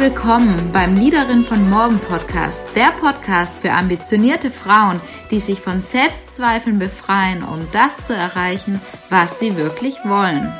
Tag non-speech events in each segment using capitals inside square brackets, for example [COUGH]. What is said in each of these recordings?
willkommen beim Liederin von Morgen Podcast, der Podcast für ambitionierte Frauen, die sich von Selbstzweifeln befreien, um das zu erreichen, was sie wirklich wollen.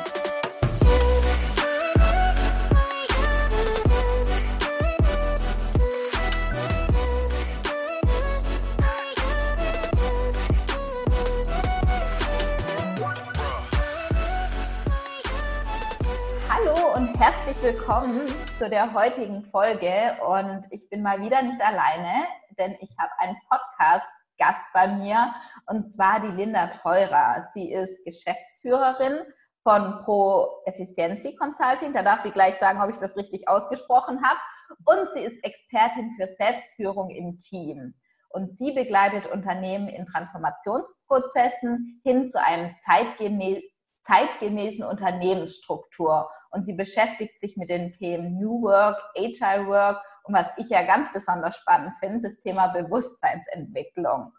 Zu der heutigen Folge und ich bin mal wieder nicht alleine, denn ich habe einen Podcast-Gast bei mir und zwar die Linda Teurer. Sie ist Geschäftsführerin von Pro Efficiency Consulting. Da darf sie gleich sagen, ob ich das richtig ausgesprochen habe. Und sie ist Expertin für Selbstführung im Team. Und sie begleitet Unternehmen in Transformationsprozessen hin zu einem zeitgemäßen zeitgemäßen Unternehmensstruktur. Und sie beschäftigt sich mit den Themen New Work, Agile Work und was ich ja ganz besonders spannend finde, das Thema Bewusstseinsentwicklung.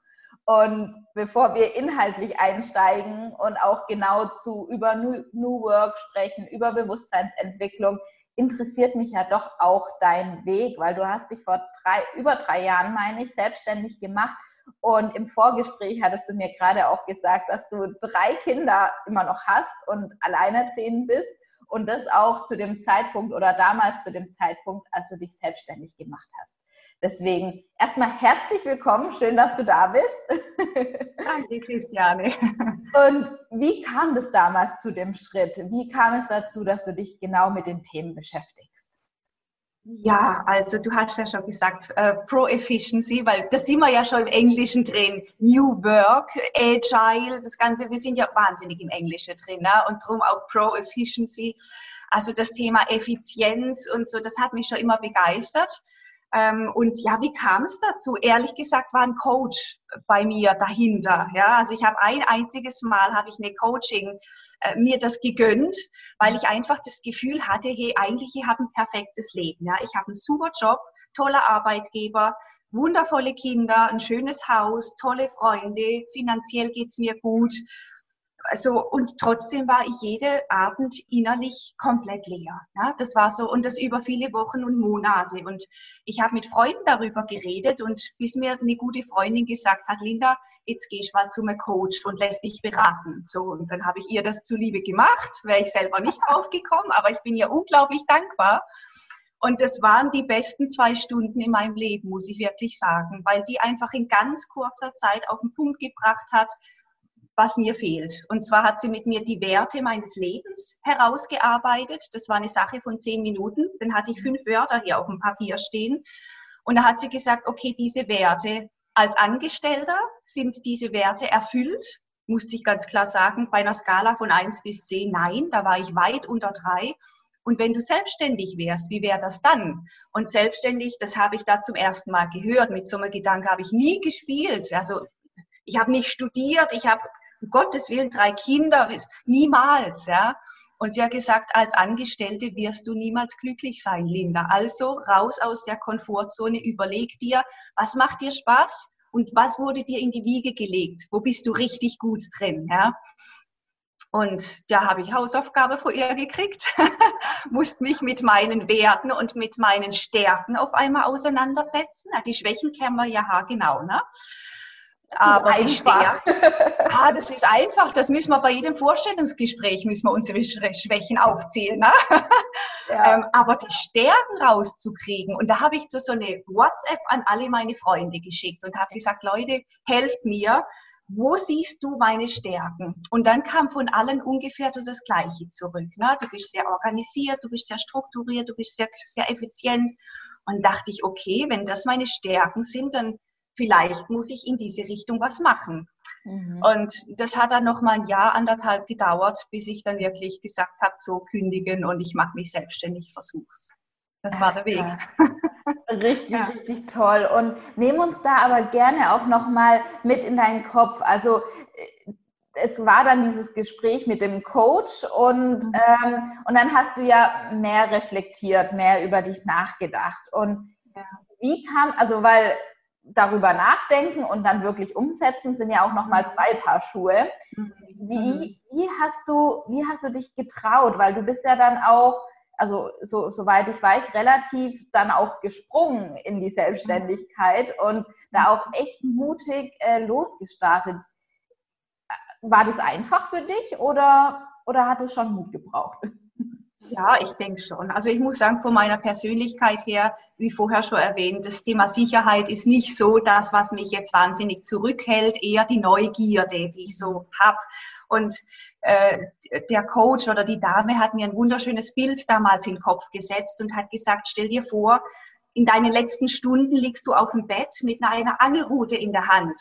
Und bevor wir inhaltlich einsteigen und auch genau zu über New Work sprechen, über Bewusstseinsentwicklung, interessiert mich ja doch auch dein Weg, weil du hast dich vor drei, über drei Jahren, meine ich, selbstständig gemacht und im Vorgespräch hattest du mir gerade auch gesagt, dass du drei Kinder immer noch hast und alleinerziehend bist und das auch zu dem Zeitpunkt oder damals zu dem Zeitpunkt, als du dich selbstständig gemacht hast. Deswegen erstmal herzlich willkommen, schön, dass du da bist. Danke, Christiane. Und wie kam das damals zu dem Schritt? Wie kam es dazu, dass du dich genau mit den Themen beschäftigst? Ja, also du hast ja schon gesagt, äh, Pro-Efficiency, weil da sind wir ja schon im Englischen drin. New Work, Agile, das Ganze, wir sind ja wahnsinnig im Englischen drin ne? und darum auch Pro-Efficiency. Also das Thema Effizienz und so, das hat mich schon immer begeistert. Ähm, und ja, wie kam es dazu? Ehrlich gesagt war ein Coach bei mir dahinter. Ja, also ich habe ein einziges Mal habe ich eine Coaching äh, mir das gegönnt, weil ich einfach das Gefühl hatte, hey, eigentlich ich habe ein perfektes Leben. Ja, ich habe einen super Job, toller Arbeitgeber, wundervolle Kinder, ein schönes Haus, tolle Freunde, finanziell geht's mir gut also, und trotzdem war ich jede Abend innerlich komplett leer. Ja, das war so, und das über viele Wochen und Monate. Und ich habe mit Freunden darüber geredet und bis mir eine gute Freundin gesagt hat, Linda, jetzt gehst mal zu einem Coach und lässt dich beraten. So, und dann habe ich ihr das zuliebe gemacht, wäre ich selber nicht draufgekommen, aber ich bin ihr unglaublich dankbar. Und das waren die besten zwei Stunden in meinem Leben, muss ich wirklich sagen, weil die einfach in ganz kurzer Zeit auf den Punkt gebracht hat, was mir fehlt. Und zwar hat sie mit mir die Werte meines Lebens herausgearbeitet. Das war eine Sache von zehn Minuten. Dann hatte ich fünf Wörter hier auf dem Papier stehen. Und da hat sie gesagt, okay, diese Werte als Angestellter sind diese Werte erfüllt. Musste ich ganz klar sagen, bei einer Skala von eins bis zehn, nein, da war ich weit unter drei. Und wenn du selbstständig wärst, wie wäre das dann? Und selbstständig, das habe ich da zum ersten Mal gehört. Mit so einem Gedanke habe ich nie gespielt. Also ich habe nicht studiert, ich habe um Gottes Willen drei Kinder, niemals, ja. Und sie hat gesagt, als Angestellte wirst du niemals glücklich sein, Linda. Also raus aus der Komfortzone, überleg dir, was macht dir Spaß und was wurde dir in die Wiege gelegt? Wo bist du richtig gut drin, ja? Und da habe ich Hausaufgabe vor ihr gekriegt, [LAUGHS] musste mich mit meinen Werten und mit meinen Stärken auf einmal auseinandersetzen. Die Schwächen kennen wir ja genau, ne? Aber einfach. [LAUGHS] ah, das ist einfach. Das müssen wir bei jedem Vorstellungsgespräch müssen wir unsere Schwächen aufzählen. Ne? Ja. [LAUGHS] ähm, aber die Stärken rauszukriegen. Und da habe ich so eine WhatsApp an alle meine Freunde geschickt und habe gesagt, Leute, helft mir. Wo siehst du meine Stärken? Und dann kam von allen ungefähr das Gleiche zurück. Ne? Du bist sehr organisiert, du bist sehr strukturiert, du bist sehr, sehr effizient. Und dachte ich, okay, wenn das meine Stärken sind, dann vielleicht muss ich in diese Richtung was machen. Mhm. Und das hat dann noch mal ein Jahr, anderthalb gedauert, bis ich dann wirklich gesagt habe, so kündigen und ich mache mich selbstständig, versuch's. Das war der Weg. Richtig, [LAUGHS] ja. richtig toll. Und nehmen uns da aber gerne auch noch mal mit in deinen Kopf. Also äh, es war dann dieses Gespräch mit dem Coach und, mhm. ähm, und dann hast du ja mehr reflektiert, mehr über dich nachgedacht. Und ja. wie kam, also weil darüber nachdenken und dann wirklich umsetzen, sind ja auch nochmal zwei Paar Schuhe. Wie, mhm. wie, hast du, wie hast du dich getraut? Weil du bist ja dann auch, also so, soweit ich weiß, relativ dann auch gesprungen in die Selbstständigkeit und da auch echt mutig äh, losgestartet. War das einfach für dich oder, oder hat es schon Mut gebraucht? Ja, ich denke schon. Also ich muss sagen, von meiner Persönlichkeit her, wie vorher schon erwähnt, das Thema Sicherheit ist nicht so das, was mich jetzt wahnsinnig zurückhält, eher die Neugierde, die ich so habe. Und äh, der Coach oder die Dame hat mir ein wunderschönes Bild damals in den Kopf gesetzt und hat gesagt, stell dir vor, in deinen letzten Stunden liegst du auf dem Bett mit einer Angelrute in der Hand.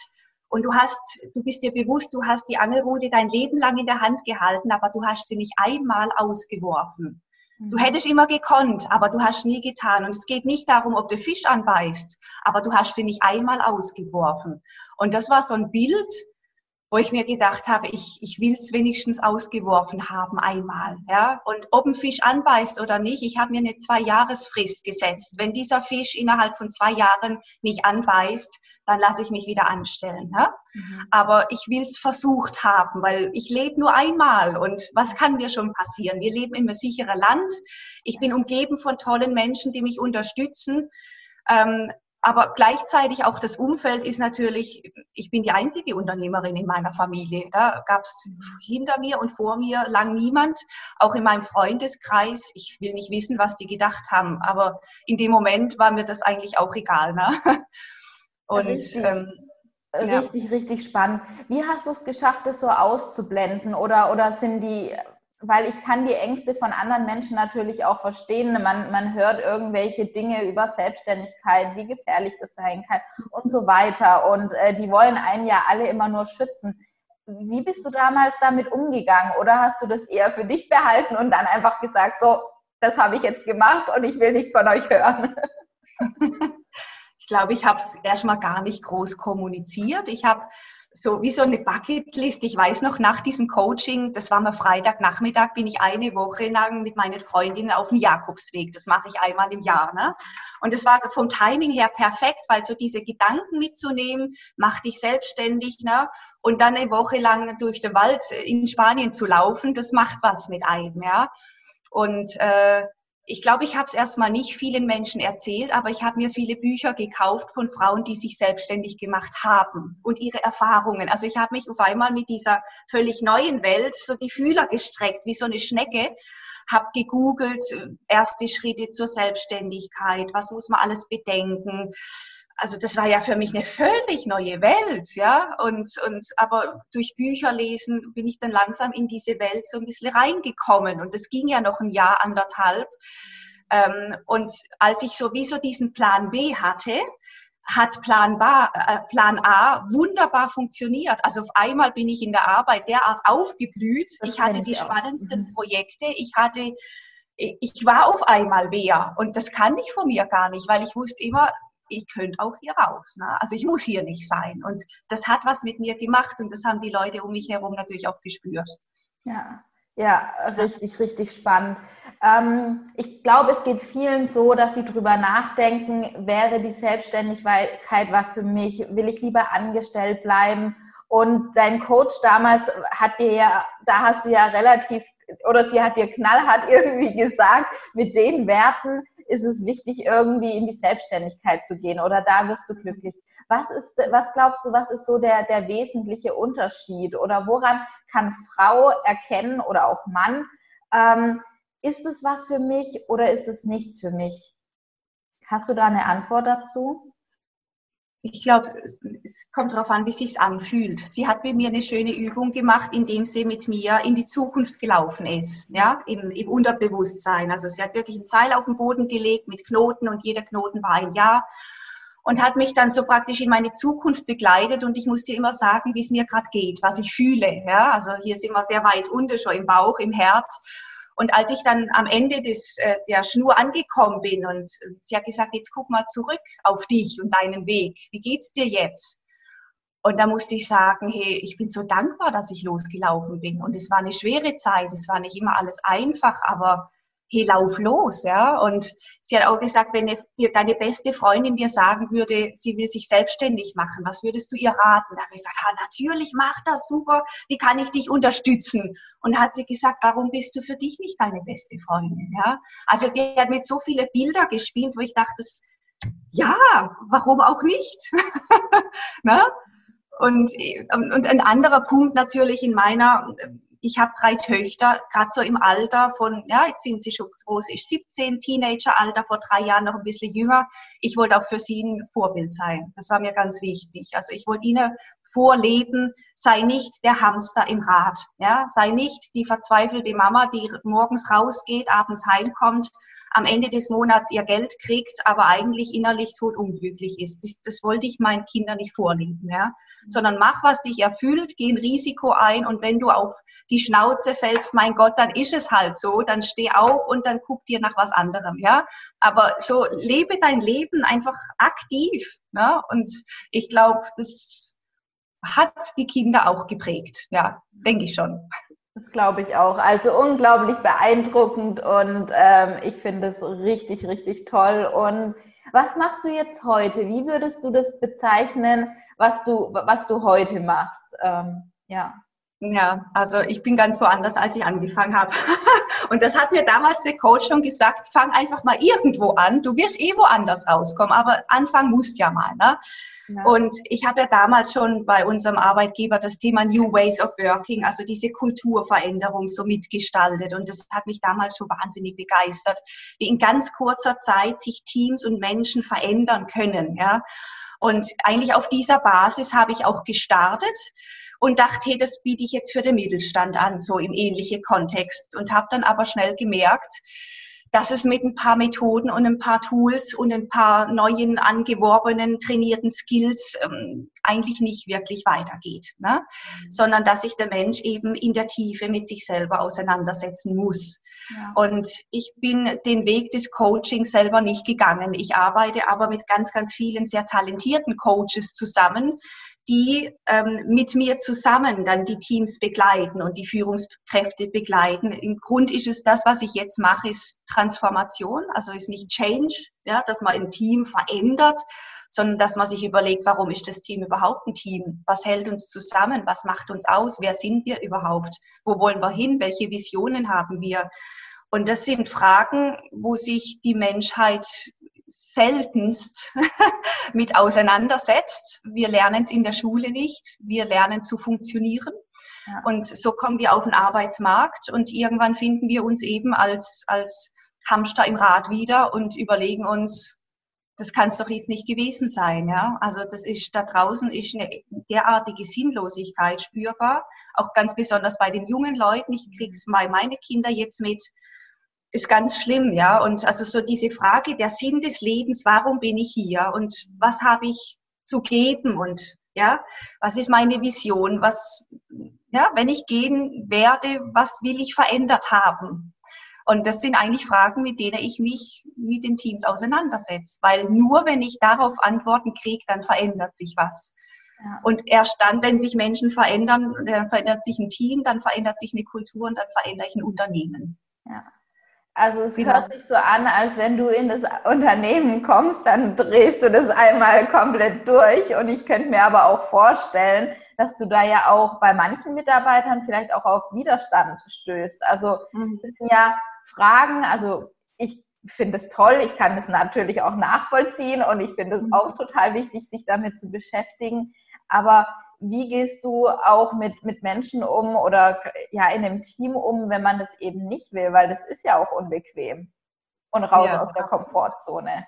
Und du hast, du bist dir bewusst, du hast die Angelrute dein Leben lang in der Hand gehalten, aber du hast sie nicht einmal ausgeworfen. Du mhm. hättest immer gekonnt, aber du hast nie getan. Und es geht nicht darum, ob du Fisch anbeißt, aber du hast sie nicht einmal ausgeworfen. Und das war so ein Bild, wo ich mir gedacht habe, ich, ich will es wenigstens ausgeworfen haben einmal. Ja? Und ob ein Fisch anbeißt oder nicht, ich habe mir eine Zwei-Jahres-Frist gesetzt. Wenn dieser Fisch innerhalb von zwei Jahren nicht anbeißt, dann lasse ich mich wieder anstellen. Ja? Mhm. Aber ich will es versucht haben, weil ich lebe nur einmal und was kann mir schon passieren? Wir leben in einem sicheren Land. Ich bin umgeben von tollen Menschen, die mich unterstützen. Ähm, aber gleichzeitig auch das Umfeld ist natürlich, ich bin die einzige Unternehmerin in meiner Familie. Da gab es hinter mir und vor mir lang niemand, auch in meinem Freundeskreis. Ich will nicht wissen, was die gedacht haben, aber in dem Moment war mir das eigentlich auch egal. Ne? Und richtig, ähm, richtig, ja. richtig spannend. Wie hast du es geschafft, das so auszublenden? Oder, oder sind die weil ich kann die Ängste von anderen Menschen natürlich auch verstehen. Man, man hört irgendwelche Dinge über Selbstständigkeit, wie gefährlich das sein kann und so weiter. Und äh, die wollen einen ja alle immer nur schützen. Wie bist du damals damit umgegangen? Oder hast du das eher für dich behalten und dann einfach gesagt, so, das habe ich jetzt gemacht und ich will nichts von euch hören? [LAUGHS] Ich glaube, ich habe es erstmal gar nicht groß kommuniziert. Ich habe so wie so eine Bucketlist. Ich weiß noch, nach diesem Coaching, das war mal Freitagnachmittag, bin ich eine Woche lang mit meinen Freundinnen auf dem Jakobsweg. Das mache ich einmal im Jahr. Ne? Und es war vom Timing her perfekt, weil so diese Gedanken mitzunehmen, mach dich selbstständig ne? und dann eine Woche lang durch den Wald in Spanien zu laufen, das macht was mit einem. Ja? Und äh, ich glaube, ich habe es erstmal nicht vielen Menschen erzählt, aber ich habe mir viele Bücher gekauft von Frauen, die sich selbstständig gemacht haben und ihre Erfahrungen. Also ich habe mich auf einmal mit dieser völlig neuen Welt so die Fühler gestreckt, wie so eine Schnecke, habe gegoogelt, erste Schritte zur Selbstständigkeit, was muss man alles bedenken, also das war ja für mich eine völlig neue Welt, ja. Und, und aber durch Bücher lesen bin ich dann langsam in diese Welt so ein bisschen reingekommen. Und das ging ja noch ein Jahr, anderthalb. Ähm, und als ich sowieso diesen Plan B hatte, hat Plan, ba, äh, Plan A wunderbar funktioniert. Also auf einmal bin ich in der Arbeit derart aufgeblüht. Das ich hatte die ich spannendsten mhm. Projekte. Ich hatte ich war auf einmal wer und das kann ich von mir gar nicht, weil ich wusste immer, ich könnte auch hier raus. Ne? Also ich muss hier nicht sein. Und das hat was mit mir gemacht und das haben die Leute um mich herum natürlich auch gespürt. Ja, ja, richtig, richtig spannend. Ähm, ich glaube, es geht vielen so, dass sie drüber nachdenken, wäre die Selbstständigkeit was für mich? Will ich lieber angestellt bleiben? Und dein Coach damals hat dir ja, da hast du ja relativ, oder sie hat dir knallhart [LAUGHS] irgendwie gesagt, mit den Werten ist es wichtig, irgendwie in die Selbstständigkeit zu gehen oder da wirst du glücklich. Was ist, was glaubst du, was ist so der, der wesentliche Unterschied oder woran kann Frau erkennen oder auch Mann, ähm, ist es was für mich oder ist es nichts für mich? Hast du da eine Antwort dazu? Ich glaube, es kommt darauf an, wie sich's anfühlt. Sie hat mit mir eine schöne Übung gemacht, indem sie mit mir in die Zukunft gelaufen ist, ja, im, im Unterbewusstsein. Also sie hat wirklich ein Seil auf den Boden gelegt mit Knoten und jeder Knoten war ein Jahr und hat mich dann so praktisch in meine Zukunft begleitet und ich musste immer sagen, wie es mir gerade geht, was ich fühle. Ja, also hier sind wir sehr weit unter, schon im Bauch, im Herz. Und als ich dann am Ende des, äh, der Schnur angekommen bin und sie hat gesagt, jetzt guck mal zurück auf dich und deinen Weg. Wie geht's dir jetzt? Und da musste ich sagen, hey, ich bin so dankbar, dass ich losgelaufen bin. Und es war eine schwere Zeit, es war nicht immer alles einfach, aber hey, lauf los, ja. Und sie hat auch gesagt, wenn dir deine beste Freundin dir sagen würde, sie will sich selbstständig machen, was würdest du ihr raten? Da habe ich gesagt, ah, natürlich, mach das, super, wie kann ich dich unterstützen? Und hat sie gesagt, warum bist du für dich nicht deine beste Freundin, ja? Also die hat mit so viele Bilder gespielt, wo ich dachte, ja, warum auch nicht? [LAUGHS] ne? und, und ein anderer Punkt natürlich in meiner ich habe drei Töchter, gerade so im Alter von, ja, jetzt sind sie schon groß, ich 17, Teenageralter, vor drei Jahren noch ein bisschen jünger. Ich wollte auch für sie ein Vorbild sein. Das war mir ganz wichtig. Also ich wollte ihnen vorleben, sei nicht der Hamster im Rad, ja, sei nicht die verzweifelte Mama, die morgens rausgeht, abends heimkommt am Ende des Monats ihr Geld kriegt, aber eigentlich innerlich totunglücklich ist. Das, das wollte ich meinen Kindern nicht vorleben, ja. Sondern mach, was dich erfüllt, geh ein Risiko ein und wenn du auf die Schnauze fällst, mein Gott, dann ist es halt so, dann steh auf und dann guck dir nach was anderem, ja. Aber so lebe dein Leben einfach aktiv, ne? Und ich glaube, das hat die Kinder auch geprägt, ja, denke ich schon. Das glaube ich auch. Also unglaublich beeindruckend und ähm, ich finde es richtig, richtig toll. Und was machst du jetzt heute? Wie würdest du das bezeichnen, was du, was du heute machst? Ähm, ja. Ja, also ich bin ganz woanders, als ich angefangen habe. [LAUGHS] Und das hat mir damals der Coach schon gesagt, fang einfach mal irgendwo an. Du wirst eh woanders rauskommen, aber anfangen musst ja mal. Ne? Und ich habe ja damals schon bei unserem Arbeitgeber das Thema New Ways of Working, also diese Kulturveränderung so mitgestaltet. Und das hat mich damals schon wahnsinnig begeistert, wie in ganz kurzer Zeit sich Teams und Menschen verändern können. Ja? Und eigentlich auf dieser Basis habe ich auch gestartet und dachte, hey, das biete ich jetzt für den Mittelstand an, so im ähnlichen Kontext. Und habe dann aber schnell gemerkt, dass es mit ein paar Methoden und ein paar Tools und ein paar neuen, angeworbenen, trainierten Skills ähm, eigentlich nicht wirklich weitergeht, ne? Mhm. sondern dass sich der Mensch eben in der Tiefe mit sich selber auseinandersetzen muss. Ja. Und ich bin den Weg des Coaching selber nicht gegangen. Ich arbeite aber mit ganz, ganz vielen sehr talentierten Coaches zusammen, die ähm, mit mir zusammen dann die Teams begleiten und die Führungskräfte begleiten. Im Grund ist es das, was ich jetzt mache, ist Transformation, also ist nicht Change, ja, dass man ein Team verändert, sondern dass man sich überlegt, warum ist das Team überhaupt ein Team? Was hält uns zusammen? Was macht uns aus? Wer sind wir überhaupt? Wo wollen wir hin? Welche Visionen haben wir? Und das sind Fragen, wo sich die Menschheit seltenst [LAUGHS] mit auseinandersetzt. Wir lernen es in der Schule nicht. Wir lernen zu funktionieren. Ja. Und so kommen wir auf den Arbeitsmarkt und irgendwann finden wir uns eben als, als Hamster im Rad wieder und überlegen uns, das kann es doch jetzt nicht gewesen sein. Ja? Also das ist, da draußen ist eine derartige Sinnlosigkeit spürbar, auch ganz besonders bei den jungen Leuten. Ich krieg's bei meine Kinder jetzt mit, ist ganz schlimm, ja. Und also so diese Frage, der Sinn des Lebens, warum bin ich hier und was habe ich zu geben und ja, was ist meine Vision, was, ja, wenn ich gehen werde, was will ich verändert haben? Und das sind eigentlich Fragen, mit denen ich mich mit den Teams auseinandersetze, weil nur wenn ich darauf Antworten kriege, dann verändert sich was. Ja. Und erst dann, wenn sich Menschen verändern, dann verändert sich ein Team, dann verändert sich eine Kultur und dann verändere ich ein Unternehmen. Ja. Also es genau. hört sich so an, als wenn du in das Unternehmen kommst, dann drehst du das einmal komplett durch. Und ich könnte mir aber auch vorstellen, dass du da ja auch bei manchen Mitarbeitern vielleicht auch auf Widerstand stößt. Also mhm. das sind ja Fragen, also ich finde es toll, ich kann es natürlich auch nachvollziehen und ich finde es mhm. auch total wichtig, sich damit zu beschäftigen. Aber wie gehst du auch mit, mit Menschen um oder ja in einem Team um, wenn man das eben nicht will, weil das ist ja auch unbequem und raus ja, aus der Komfortzone.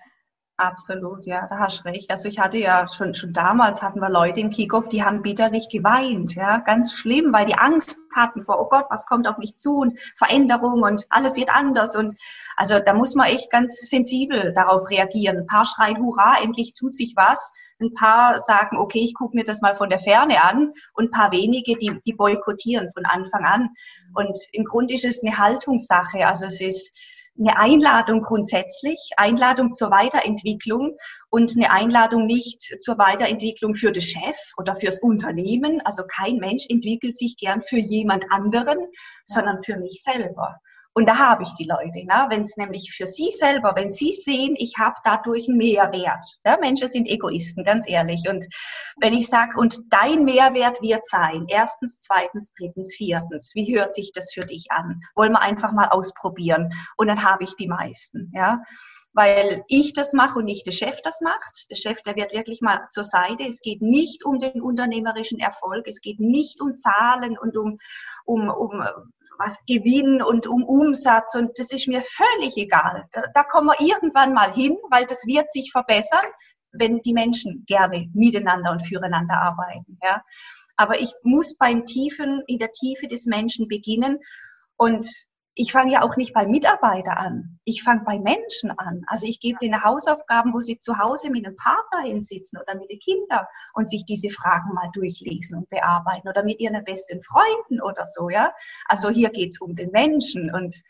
Absolut, ja, da hast du recht. Also ich hatte ja schon, schon damals hatten wir Leute im Kickoff, die haben bitterlich geweint, ja, ganz schlimm, weil die Angst hatten vor, oh Gott, was kommt auf mich zu und Veränderung und alles wird anders und also da muss man echt ganz sensibel darauf reagieren. Ein paar schreien, hurra, endlich tut sich was. Ein paar sagen, okay, ich gucke mir das mal von der Ferne an und ein paar wenige, die, die boykottieren von Anfang an. Und im Grunde ist es eine Haltungssache. Also es ist, eine Einladung grundsätzlich, Einladung zur Weiterentwicklung und eine Einladung nicht zur Weiterentwicklung für den Chef oder fürs Unternehmen. Also kein Mensch entwickelt sich gern für jemand anderen, sondern für mich selber. Und da habe ich die Leute, ne? wenn es nämlich für sie selber, wenn sie sehen, ich habe dadurch einen Mehrwert. Ja? Menschen sind Egoisten, ganz ehrlich. Und wenn ich sage, und dein Mehrwert wird sein, erstens, zweitens, drittens, viertens, wie hört sich das für dich an? Wollen wir einfach mal ausprobieren. Und dann habe ich die meisten. Ja? Weil ich das mache und nicht der Chef das macht. Der Chef, der wird wirklich mal zur Seite. Es geht nicht um den unternehmerischen Erfolg, es geht nicht um Zahlen und um, um, um was Gewinn und um Umsatz und das ist mir völlig egal. Da, da kommen wir irgendwann mal hin, weil das wird sich verbessern, wenn die Menschen gerne miteinander und füreinander arbeiten. Ja. Aber ich muss beim Tiefen, in der Tiefe des Menschen beginnen und ich fange ja auch nicht bei Mitarbeitern an. Ich fange bei Menschen an. Also ich gebe denen Hausaufgaben, wo sie zu Hause mit einem Partner hinsitzen oder mit den Kindern und sich diese Fragen mal durchlesen und bearbeiten oder mit ihren besten Freunden oder so, ja. Also hier geht's um den Menschen und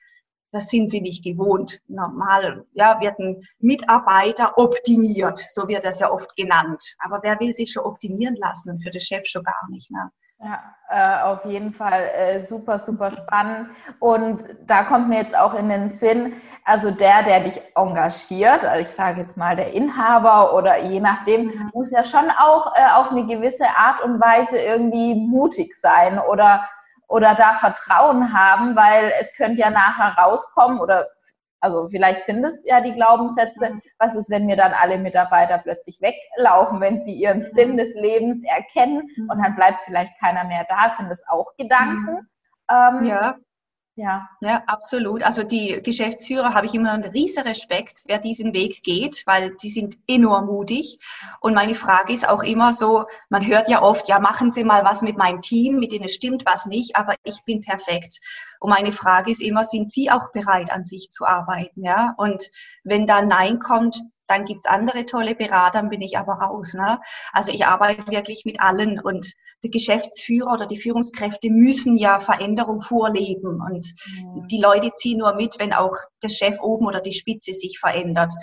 das sind sie nicht gewohnt. Normal ja, wird ein Mitarbeiter optimiert, so wird das ja oft genannt. Aber wer will sich schon optimieren lassen und für den Chef schon gar nicht. Ne? Ja, äh, auf jeden Fall äh, super, super spannend. Und da kommt mir jetzt auch in den Sinn, also der, der dich engagiert, also ich sage jetzt mal der Inhaber oder je nachdem, mhm. muss ja schon auch äh, auf eine gewisse Art und Weise irgendwie mutig sein oder, oder da Vertrauen haben, weil es könnte ja nachher rauskommen oder also vielleicht sind es ja die Glaubenssätze. Mhm. Was ist, wenn mir dann alle Mitarbeiter plötzlich weglaufen, wenn sie ihren mhm. Sinn des Lebens erkennen und dann bleibt vielleicht keiner mehr da? Sind das auch Gedanken? Ähm, ja. Ja. ja, absolut. Also die Geschäftsführer habe ich immer einen riesen Respekt, wer diesen Weg geht, weil die sind enorm mutig. Und meine Frage ist auch immer so, man hört ja oft, ja, machen Sie mal was mit meinem Team, mit denen stimmt was nicht, aber ich bin perfekt. Und meine Frage ist immer, sind Sie auch bereit, an sich zu arbeiten? Ja, und wenn da Nein kommt, dann gibt's andere tolle Berater, dann bin ich aber raus. Ne? Also ich arbeite wirklich mit allen und die Geschäftsführer oder die Führungskräfte müssen ja Veränderung vorleben und mhm. die Leute ziehen nur mit, wenn auch der Chef oben oder die Spitze sich verändert.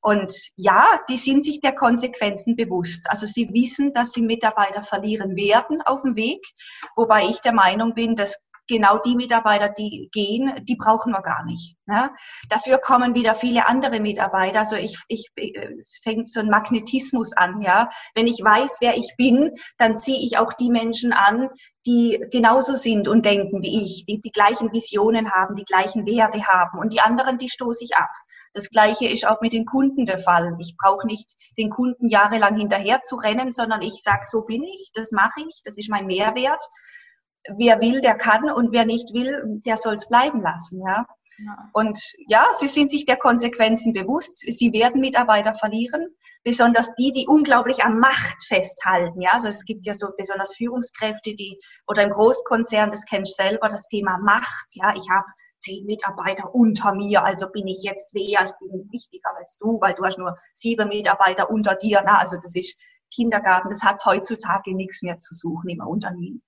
Und ja, die sind sich der Konsequenzen bewusst. Also sie wissen, dass sie Mitarbeiter verlieren werden auf dem Weg, wobei ich der Meinung bin, dass genau die Mitarbeiter, die gehen, die brauchen wir gar nicht. Ne? Dafür kommen wieder viele andere Mitarbeiter. Also ich, ich, es fängt so ein Magnetismus an. Ja, wenn ich weiß, wer ich bin, dann ziehe ich auch die Menschen an, die genauso sind und denken wie ich, die die gleichen Visionen haben, die gleichen Werte haben. Und die anderen, die stoße ich ab. Das Gleiche ist auch mit den Kunden der Fall. Ich brauche nicht den Kunden jahrelang hinterher zu rennen, sondern ich sage, so bin ich, das mache ich, das ist mein Mehrwert wer will, der kann und wer nicht will, der soll es bleiben lassen. Ja? ja? Und ja, sie sind sich der Konsequenzen bewusst. Sie werden Mitarbeiter verlieren, besonders die, die unglaublich an Macht festhalten. Ja, also es gibt ja so besonders Führungskräfte, die oder im Großkonzern, das kennst du selber, das Thema Macht. Ja, ich habe zehn Mitarbeiter unter mir, also bin ich jetzt wer, ich bin wichtiger als du, weil du hast nur sieben Mitarbeiter unter dir. Na, also das ist Kindergarten, das hat heutzutage nichts mehr zu suchen im Unternehmen.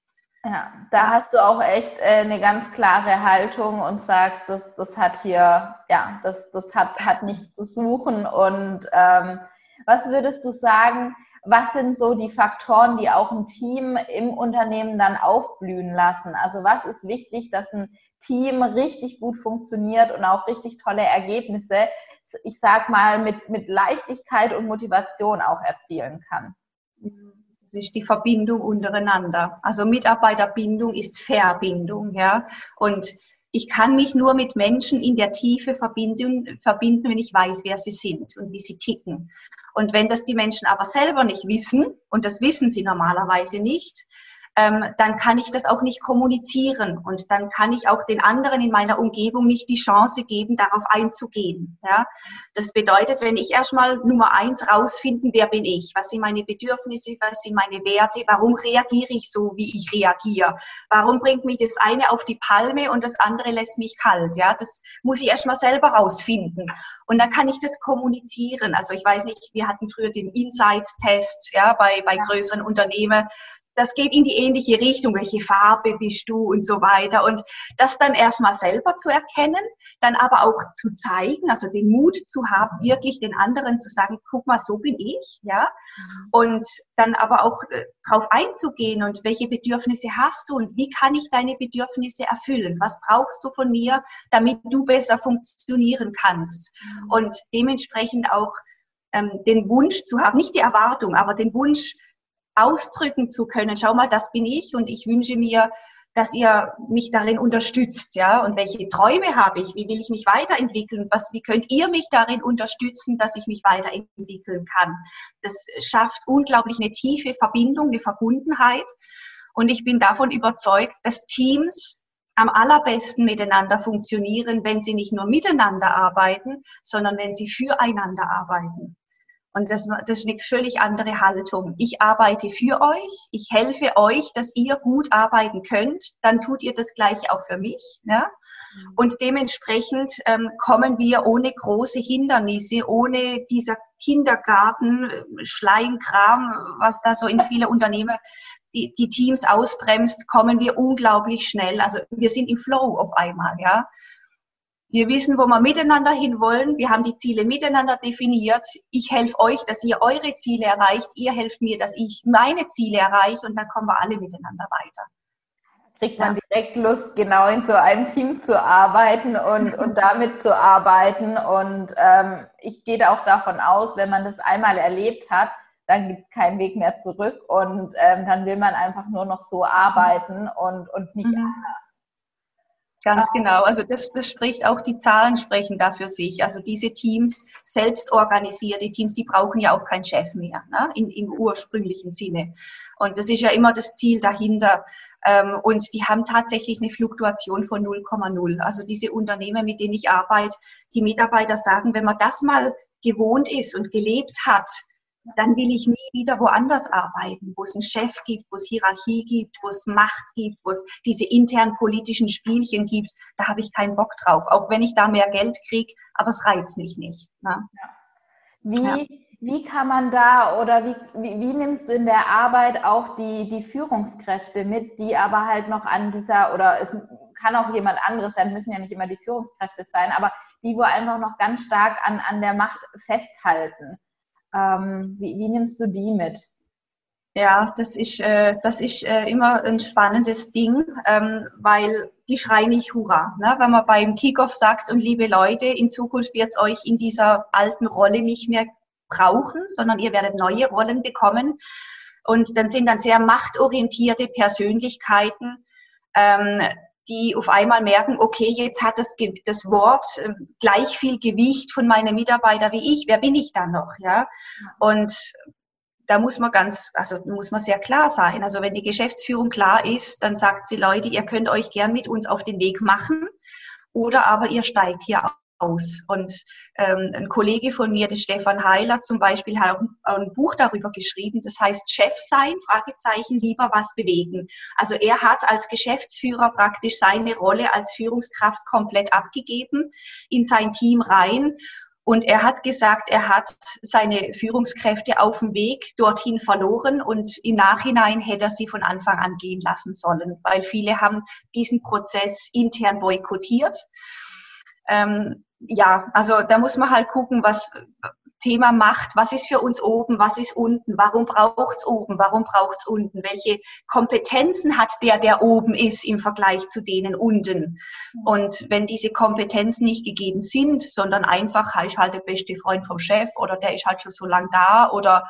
Ja, da hast du auch echt äh, eine ganz klare Haltung und sagst, das, das hat hier, ja, das, das hat, hat nichts zu suchen. Und ähm, was würdest du sagen, was sind so die Faktoren, die auch ein Team im Unternehmen dann aufblühen lassen? Also was ist wichtig, dass ein Team richtig gut funktioniert und auch richtig tolle Ergebnisse, ich sag mal, mit, mit Leichtigkeit und Motivation auch erzielen kann? Das ist die Verbindung untereinander. Also Mitarbeiterbindung ist Verbindung, ja. Und ich kann mich nur mit Menschen in der Tiefe verbinden, verbinden, wenn ich weiß, wer sie sind und wie sie ticken. Und wenn das die Menschen aber selber nicht wissen, und das wissen sie normalerweise nicht, ähm, dann kann ich das auch nicht kommunizieren und dann kann ich auch den anderen in meiner Umgebung nicht die Chance geben, darauf einzugehen. Ja? Das bedeutet, wenn ich erstmal Nummer eins rausfinden, wer bin ich, was sind meine Bedürfnisse, was sind meine Werte, warum reagiere ich so, wie ich reagiere, warum bringt mich das eine auf die Palme und das andere lässt mich kalt. Ja? Das muss ich erstmal selber rausfinden und dann kann ich das kommunizieren. Also ich weiß nicht, wir hatten früher den Insights-Test ja, bei, bei größeren Unternehmen das geht in die ähnliche Richtung, welche Farbe bist du und so weiter. Und das dann erstmal selber zu erkennen, dann aber auch zu zeigen, also den Mut zu haben, wirklich den anderen zu sagen, guck mal, so bin ich, ja. Und dann aber auch äh, drauf einzugehen und welche Bedürfnisse hast du und wie kann ich deine Bedürfnisse erfüllen? Was brauchst du von mir, damit du besser funktionieren kannst? Und dementsprechend auch ähm, den Wunsch zu haben, nicht die Erwartung, aber den Wunsch, ausdrücken zu können. Schau mal, das bin ich und ich wünsche mir, dass ihr mich darin unterstützt, ja. Und welche Träume habe ich? Wie will ich mich weiterentwickeln? Was, wie könnt ihr mich darin unterstützen, dass ich mich weiterentwickeln kann? Das schafft unglaublich eine tiefe Verbindung, eine Verbundenheit. Und ich bin davon überzeugt, dass Teams am allerbesten miteinander funktionieren, wenn sie nicht nur miteinander arbeiten, sondern wenn sie füreinander arbeiten. Und das, das ist eine völlig andere Haltung. Ich arbeite für euch, ich helfe euch, dass ihr gut arbeiten könnt, dann tut ihr das gleiche auch für mich. Ja? Mhm. Und dementsprechend ähm, kommen wir ohne große Hindernisse, ohne dieser Kindergarten, Schleinkram, was da so in viele Unternehmen die, die Teams ausbremst, kommen wir unglaublich schnell. Also wir sind im Flow auf einmal, ja. Wir wissen, wo wir miteinander hinwollen. Wir haben die Ziele miteinander definiert. Ich helfe euch, dass ihr eure Ziele erreicht. Ihr helft mir, dass ich meine Ziele erreiche. Und dann kommen wir alle miteinander weiter. Kriegt man direkt Lust, genau in so einem Team zu arbeiten und, und [LAUGHS] damit zu arbeiten. Und ähm, ich gehe auch davon aus, wenn man das einmal erlebt hat, dann gibt es keinen Weg mehr zurück und ähm, dann will man einfach nur noch so arbeiten und, und nicht mhm. anders. Ganz genau. Also das, das spricht auch, die Zahlen sprechen da für sich. Also diese Teams, selbst organisierte Teams, die brauchen ja auch keinen Chef mehr, ne? In, im ursprünglichen Sinne. Und das ist ja immer das Ziel dahinter. Ähm, und die haben tatsächlich eine Fluktuation von 0,0. Also diese Unternehmen, mit denen ich arbeite, die Mitarbeiter sagen, wenn man das mal gewohnt ist und gelebt hat, dann will ich nie wieder woanders arbeiten, wo es einen Chef gibt, wo es Hierarchie gibt, wo es Macht gibt, wo es diese internen politischen Spielchen gibt. Da habe ich keinen Bock drauf, auch wenn ich da mehr Geld kriege, aber es reizt mich nicht. Ne? Wie, ja. wie kann man da oder wie, wie, wie, nimmst du in der Arbeit auch die, die Führungskräfte mit, die aber halt noch an dieser, oder es kann auch jemand anderes sein, müssen ja nicht immer die Führungskräfte sein, aber die, wo einfach noch ganz stark an, an der Macht festhalten? Ähm, wie, wie, nimmst du die mit? Ja, das ist, äh, das ist äh, immer ein spannendes Ding, ähm, weil die schreien nicht Hurra. Ne? Wenn man beim Kickoff sagt, und liebe Leute, in Zukunft wird es euch in dieser alten Rolle nicht mehr brauchen, sondern ihr werdet neue Rollen bekommen. Und dann sind dann sehr machtorientierte Persönlichkeiten, ähm, die auf einmal merken, okay, jetzt hat das, das Wort äh, gleich viel Gewicht von meinen Mitarbeitern wie ich. Wer bin ich dann noch? Ja. Und da muss man ganz, also muss man sehr klar sein. Also wenn die Geschäftsführung klar ist, dann sagt sie, Leute, ihr könnt euch gern mit uns auf den Weg machen oder aber ihr steigt hier aus. Und ähm, ein Kollege von mir, der Stefan Heiler zum Beispiel, hat auch ein, ein, Buch darüber geschrieben, das heißt Chef sein, Fragezeichen, lieber was bewegen. Also er hat als Geschäftsführer praktisch seine Rolle als Führungskraft komplett abgegeben in sein Team rein. Und er hat gesagt, er hat seine Führungskräfte auf dem Weg dorthin verloren und im Nachhinein hätte er sie von Anfang an gehen lassen sollen, weil viele haben diesen Prozess intern boykottiert. Ähm, ja, also da muss man halt gucken, was Thema Macht, was ist für uns oben, was ist unten, warum braucht's oben, warum braucht's unten, welche Kompetenzen hat der, der oben ist im Vergleich zu denen unten. Und wenn diese Kompetenzen nicht gegeben sind, sondern einfach, ich halt der beste Freund vom Chef oder der ist halt schon so lang da oder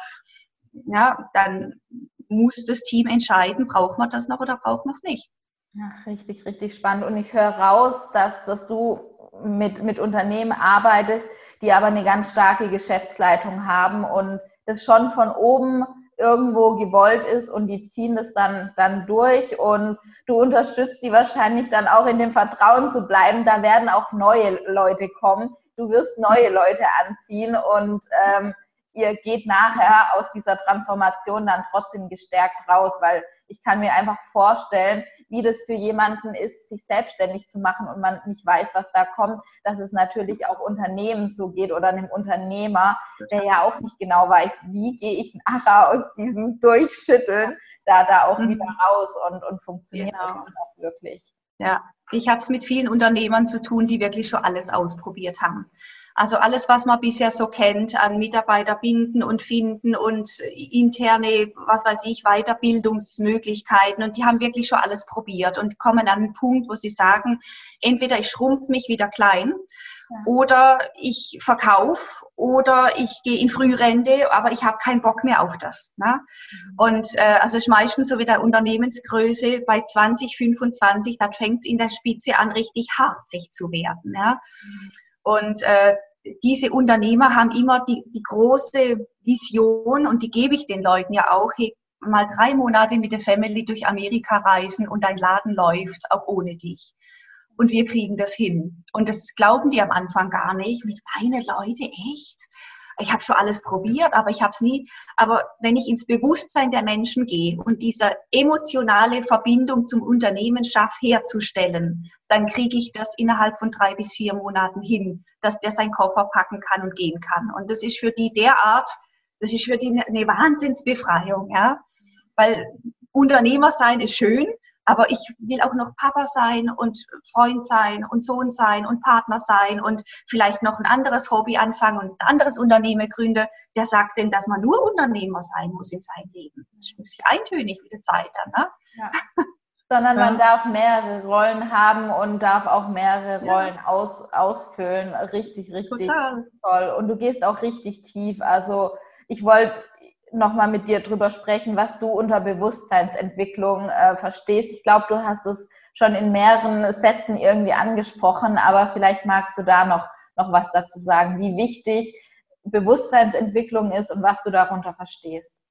ja, dann muss das Team entscheiden, braucht man das noch oder braucht man es nicht. Ja, richtig, richtig spannend. Und ich höre raus, dass, dass du mit, mit Unternehmen arbeitest, die aber eine ganz starke Geschäftsleitung haben und das schon von oben irgendwo gewollt ist und die ziehen das dann, dann durch und du unterstützt die wahrscheinlich dann auch in dem Vertrauen zu bleiben. Da werden auch neue Leute kommen. Du wirst neue Leute anziehen und ähm, ihr geht nachher aus dieser Transformation dann trotzdem gestärkt raus, weil ich kann mir einfach vorstellen, wie das für jemanden ist, sich selbstständig zu machen und man nicht weiß, was da kommt, dass es natürlich auch Unternehmen so geht oder einem Unternehmer, der ja auch nicht genau weiß, wie gehe ich nachher [LAUGHS] aus diesem Durchschütteln da, da auch mhm. wieder raus und, und funktioniert genau. das auch wirklich. Ja, ich habe es mit vielen Unternehmern zu tun, die wirklich schon alles ausprobiert haben. Also alles, was man bisher so kennt an Mitarbeiter binden und finden und interne, was weiß ich, Weiterbildungsmöglichkeiten. Und die haben wirklich schon alles probiert und kommen an einen Punkt, wo sie sagen, entweder ich schrumpf mich wieder klein ja. oder ich verkaufe oder ich gehe in Frührente, aber ich habe keinen Bock mehr auf das. Ne? Mhm. Und äh, also ist meistens so wie der Unternehmensgröße bei 20, 25, da fängt es in der Spitze an, richtig harzig zu werden. Ja? Mhm. Und äh, diese Unternehmer haben immer die, die große Vision und die gebe ich den Leuten ja auch. Hey, mal drei Monate mit der Family durch Amerika reisen und dein Laden läuft auch ohne dich. Und wir kriegen das hin. Und das glauben die am Anfang gar nicht. Mit meine Leute, echt? Ich habe schon alles probiert, aber ich habe es nie. Aber wenn ich ins Bewusstsein der Menschen gehe und diese emotionale Verbindung zum Unternehmen schaffe herzustellen, dann kriege ich das innerhalb von drei bis vier Monaten hin, dass der seinen Koffer packen kann und gehen kann. Und das ist für die derart, das ist für die eine Wahnsinnsbefreiung, ja. Weil Unternehmer sein ist schön, aber ich will auch noch Papa sein und Freund sein und Sohn sein und Partner sein und vielleicht noch ein anderes Hobby anfangen und ein anderes Unternehmen gründen. Wer sagt denn, dass man nur Unternehmer sein muss in seinem Leben? Das ist ein bisschen eintönig wie die Zeit dann, ne? Ja. [LAUGHS] Sondern man darf mehrere Rollen haben und darf auch mehrere Rollen ja. aus, ausfüllen. Richtig, richtig Total. toll. Und du gehst auch richtig tief. Also ich wollte nochmal mit dir drüber sprechen, was du unter Bewusstseinsentwicklung äh, verstehst. Ich glaube, du hast es schon in mehreren Sätzen irgendwie angesprochen, aber vielleicht magst du da noch, noch was dazu sagen, wie wichtig Bewusstseinsentwicklung ist und was du darunter verstehst.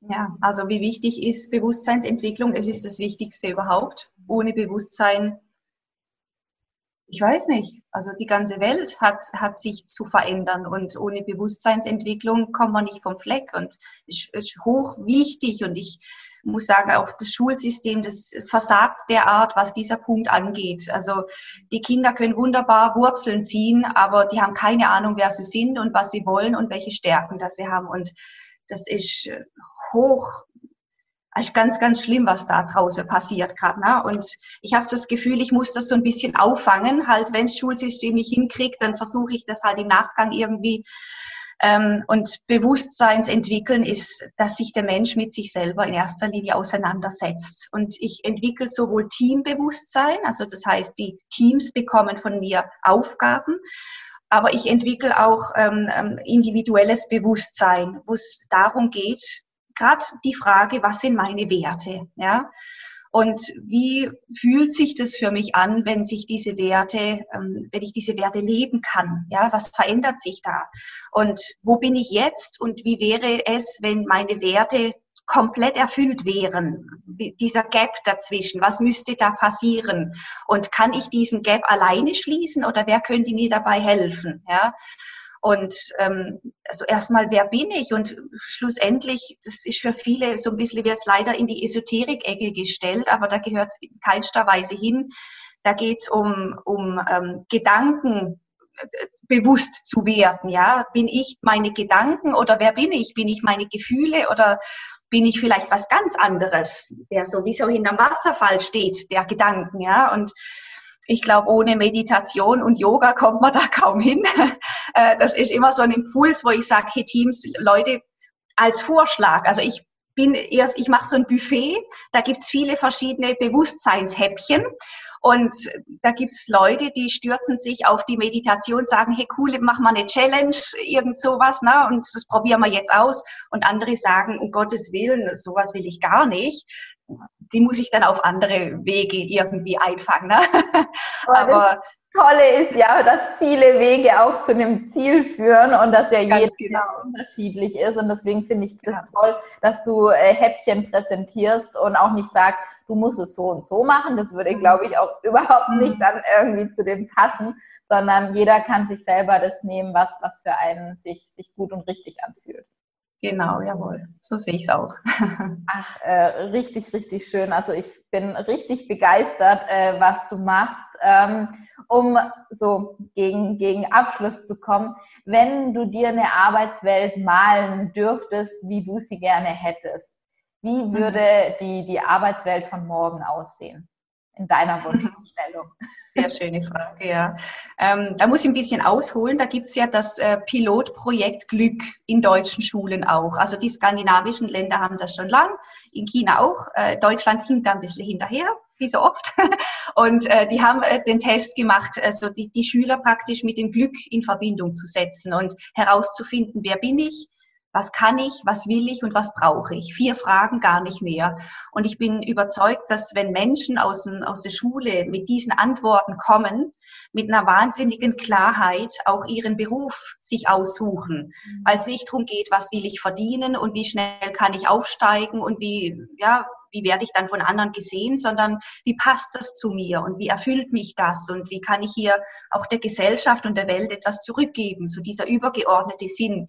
Ja, also wie wichtig ist Bewusstseinsentwicklung? Es ist das Wichtigste überhaupt. Ohne Bewusstsein ich weiß nicht, also die ganze Welt hat, hat sich zu verändern und ohne Bewusstseinsentwicklung kommen wir nicht vom Fleck und ist, ist hoch wichtig und ich muss sagen, auch das Schulsystem, das versagt derart, was dieser Punkt angeht. Also die Kinder können wunderbar Wurzeln ziehen, aber die haben keine Ahnung, wer sie sind und was sie wollen und welche Stärken das sie haben. Und das ist hoch ist ganz, ganz schlimm, was da draußen passiert gerade. Ne? Und ich habe so das Gefühl, ich muss das so ein bisschen auffangen. Halt, wenn das Schulsystem nicht hinkriegt, dann versuche ich das halt im Nachgang irgendwie. Ähm, und Bewusstseinsentwickeln ist, dass sich der Mensch mit sich selber in erster Linie auseinandersetzt. Und ich entwickle sowohl Teambewusstsein, also das heißt, die Teams bekommen von mir Aufgaben, aber ich entwickle auch ähm, ähm individuelles Bewusstsein, wo es darum geht, gerade die Frage, was sind meine Werte? Ja? Und wie fühlt sich das für mich an, wenn sich diese Werte, ähm, wenn ich diese Werte leben kann? Ja, was verändert sich da? Und wo bin ich jetzt? Und wie wäre es, wenn meine Werte komplett erfüllt wären? Dieser Gap dazwischen, was müsste da passieren? Und kann ich diesen Gap alleine schließen oder wer könnte mir dabei helfen? Ja, und ähm, also erstmal, wer bin ich? Und schlussendlich, das ist für viele so ein bisschen, wird es leider in die Esoterik-Ecke gestellt, aber da gehört es in keinster Weise hin. Da geht es um, um ähm, Gedanken, äh, bewusst zu werden. Ja, bin ich meine Gedanken oder wer bin ich? Bin ich meine Gefühle oder bin ich vielleicht was ganz anderes, der sowieso hinterm Wasserfall steht, der Gedanken, ja? Und ich glaube, ohne Meditation und Yoga kommt man da kaum hin. [LAUGHS] Äh, das ist immer so ein Impuls, wo ich sage, hey Teams, Leute, als Vorschlag. Also ich bin erst, ich mache so ein Buffet, da gibt's viele verschiedene Bewusstseinshäppchen. Und da gibt's Leute, die stürzen sich auf die Meditation, sagen, hey cool, mach mal eine Challenge, irgend sowas, ne? Und das probieren wir jetzt aus. Und andere sagen, um Gottes Willen, sowas will ich gar nicht die muss ich dann auf andere Wege irgendwie einfangen. Ne? Aber Tolle ist ja, dass viele Wege auch zu einem Ziel führen und dass ja jeder genau. unterschiedlich ist. Und deswegen finde ich das genau. toll, dass du äh, Häppchen präsentierst und auch nicht sagst, du musst es so und so machen. Das würde, mhm. glaube ich, auch überhaupt mhm. nicht dann irgendwie zu dem passen, sondern jeder kann sich selber das nehmen, was, was für einen sich, sich gut und richtig anfühlt. Genau, jawohl. So sehe ich es auch. [LAUGHS] Ach, äh, richtig, richtig schön. Also ich bin richtig begeistert, äh, was du machst. Ähm, um so gegen, gegen Abschluss zu kommen, wenn du dir eine Arbeitswelt malen dürftest, wie du sie gerne hättest, wie mhm. würde die, die Arbeitswelt von morgen aussehen? In deiner [LAUGHS] Wunschvorstellung. Sehr schöne Frage, ja. Ähm, da muss ich ein bisschen ausholen. Da gibt es ja das äh, Pilotprojekt Glück in deutschen Schulen auch. Also die skandinavischen Länder haben das schon lang, in China auch. Äh, Deutschland hinkt da ein bisschen hinterher, wie so oft. [LAUGHS] Und äh, die haben äh, den Test gemacht, also die, die Schüler praktisch mit dem Glück in Verbindung zu setzen und herauszufinden, wer bin ich, was kann ich, was will ich und was brauche ich? Vier Fragen, gar nicht mehr. Und ich bin überzeugt, dass wenn Menschen aus, aus der Schule mit diesen Antworten kommen, mit einer wahnsinnigen Klarheit auch ihren Beruf sich aussuchen, mhm. weil es nicht darum geht, was will ich verdienen und wie schnell kann ich aufsteigen und wie, ja, wie werde ich dann von anderen gesehen, sondern wie passt das zu mir und wie erfüllt mich das und wie kann ich hier auch der Gesellschaft und der Welt etwas zurückgeben, so dieser übergeordnete Sinn.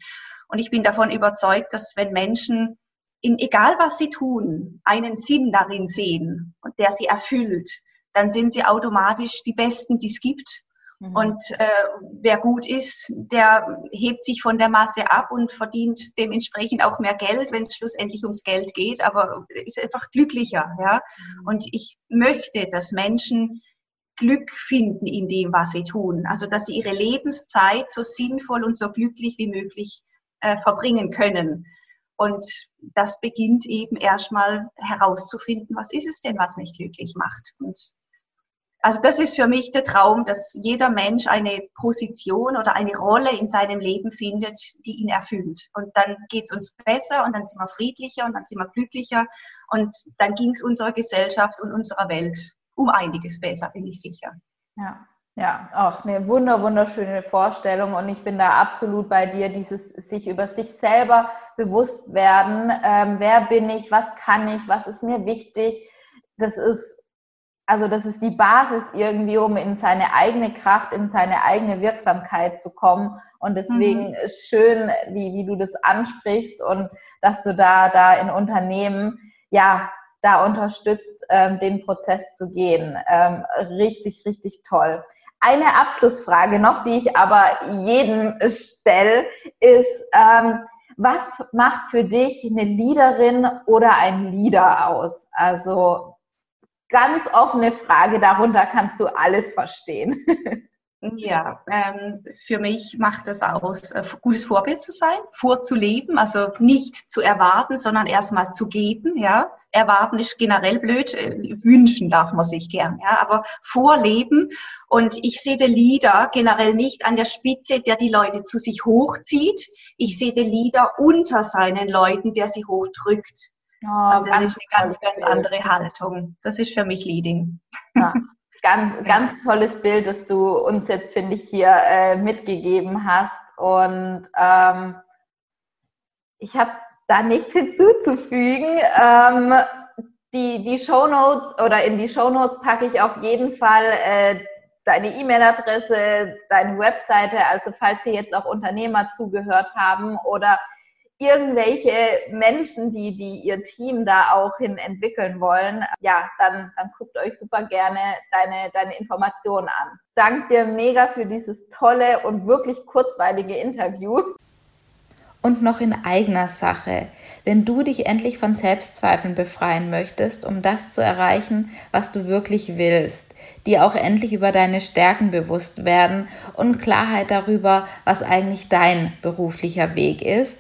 Und ich bin davon überzeugt, dass wenn Menschen in egal was sie tun, einen Sinn darin sehen und der sie erfüllt, dann sind sie automatisch die Besten, die es gibt. Mhm. Und äh, wer gut ist, der hebt sich von der Masse ab und verdient dementsprechend auch mehr Geld, wenn es schlussendlich ums Geld geht, aber ist einfach glücklicher. Ja? Mhm. Und ich möchte, dass Menschen Glück finden in dem, was sie tun. Also dass sie ihre Lebenszeit so sinnvoll und so glücklich wie möglich äh, verbringen können. Und das beginnt eben erstmal herauszufinden, was ist es denn, was mich glücklich macht. Und also das ist für mich der Traum, dass jeder Mensch eine Position oder eine Rolle in seinem Leben findet, die ihn erfüllt. Und dann geht es uns besser und dann sind wir friedlicher und dann sind wir glücklicher und dann ging es unserer Gesellschaft und unserer Welt um einiges besser, bin ich sicher. Ja. Ja, auch eine wunder, wunderschöne Vorstellung und ich bin da absolut bei dir, dieses sich über sich selber bewusst werden, ähm, wer bin ich, was kann ich, was ist mir wichtig, das ist, also das ist die Basis irgendwie, um in seine eigene Kraft, in seine eigene Wirksamkeit zu kommen und deswegen mhm. ist schön, wie, wie du das ansprichst und dass du da, da in Unternehmen, ja, da unterstützt, ähm, den Prozess zu gehen. Ähm, richtig, richtig toll. Eine Abschlussfrage noch, die ich aber jedem stelle, ist, ähm, was macht für dich eine Leaderin oder ein Leader aus? Also ganz offene Frage, darunter kannst du alles verstehen. [LAUGHS] Ja, ähm, für mich macht es aus, äh, gutes Vorbild zu sein, vorzuleben, also nicht zu erwarten, sondern erstmal zu geben. Ja, erwarten ist generell blöd, äh, wünschen darf man sich gern, ja, aber vorleben. Und ich sehe den Leader generell nicht an der Spitze, der die Leute zu sich hochzieht. Ich sehe den Leader unter seinen Leuten, der sie hochdrückt. Oh, Und das ist eine ganz, ganz andere Haltung. Das ist für mich Leading. Ja. [LAUGHS] Ganz, ganz tolles Bild, das du uns jetzt, finde ich, hier äh, mitgegeben hast. Und ähm, ich habe da nichts [LAUGHS] hinzuzufügen. Ähm, die, die Shownotes oder in die Shownotes packe ich auf jeden Fall äh, deine E-Mail-Adresse, deine Webseite, also falls hier jetzt auch Unternehmer zugehört haben oder irgendwelche Menschen, die, die ihr Team da auch hin entwickeln wollen, ja, dann, dann guckt euch super gerne deine, deine Informationen an. Dank dir mega für dieses tolle und wirklich kurzweilige Interview. Und noch in eigener Sache, wenn du dich endlich von Selbstzweifeln befreien möchtest, um das zu erreichen, was du wirklich willst, dir auch endlich über deine Stärken bewusst werden und Klarheit darüber, was eigentlich dein beruflicher Weg ist,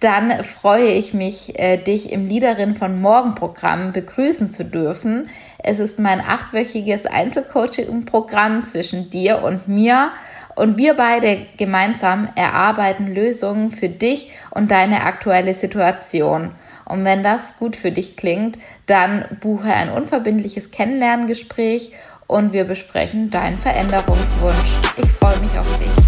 dann freue ich mich, äh, dich im Liederin von Morgen Programm begrüßen zu dürfen. Es ist mein achtwöchiges Einzelcoaching-Programm zwischen dir und mir. Und wir beide gemeinsam erarbeiten Lösungen für dich und deine aktuelle Situation. Und wenn das gut für dich klingt, dann buche ein unverbindliches Kennenlerngespräch und wir besprechen deinen Veränderungswunsch. Ich freue mich auf dich.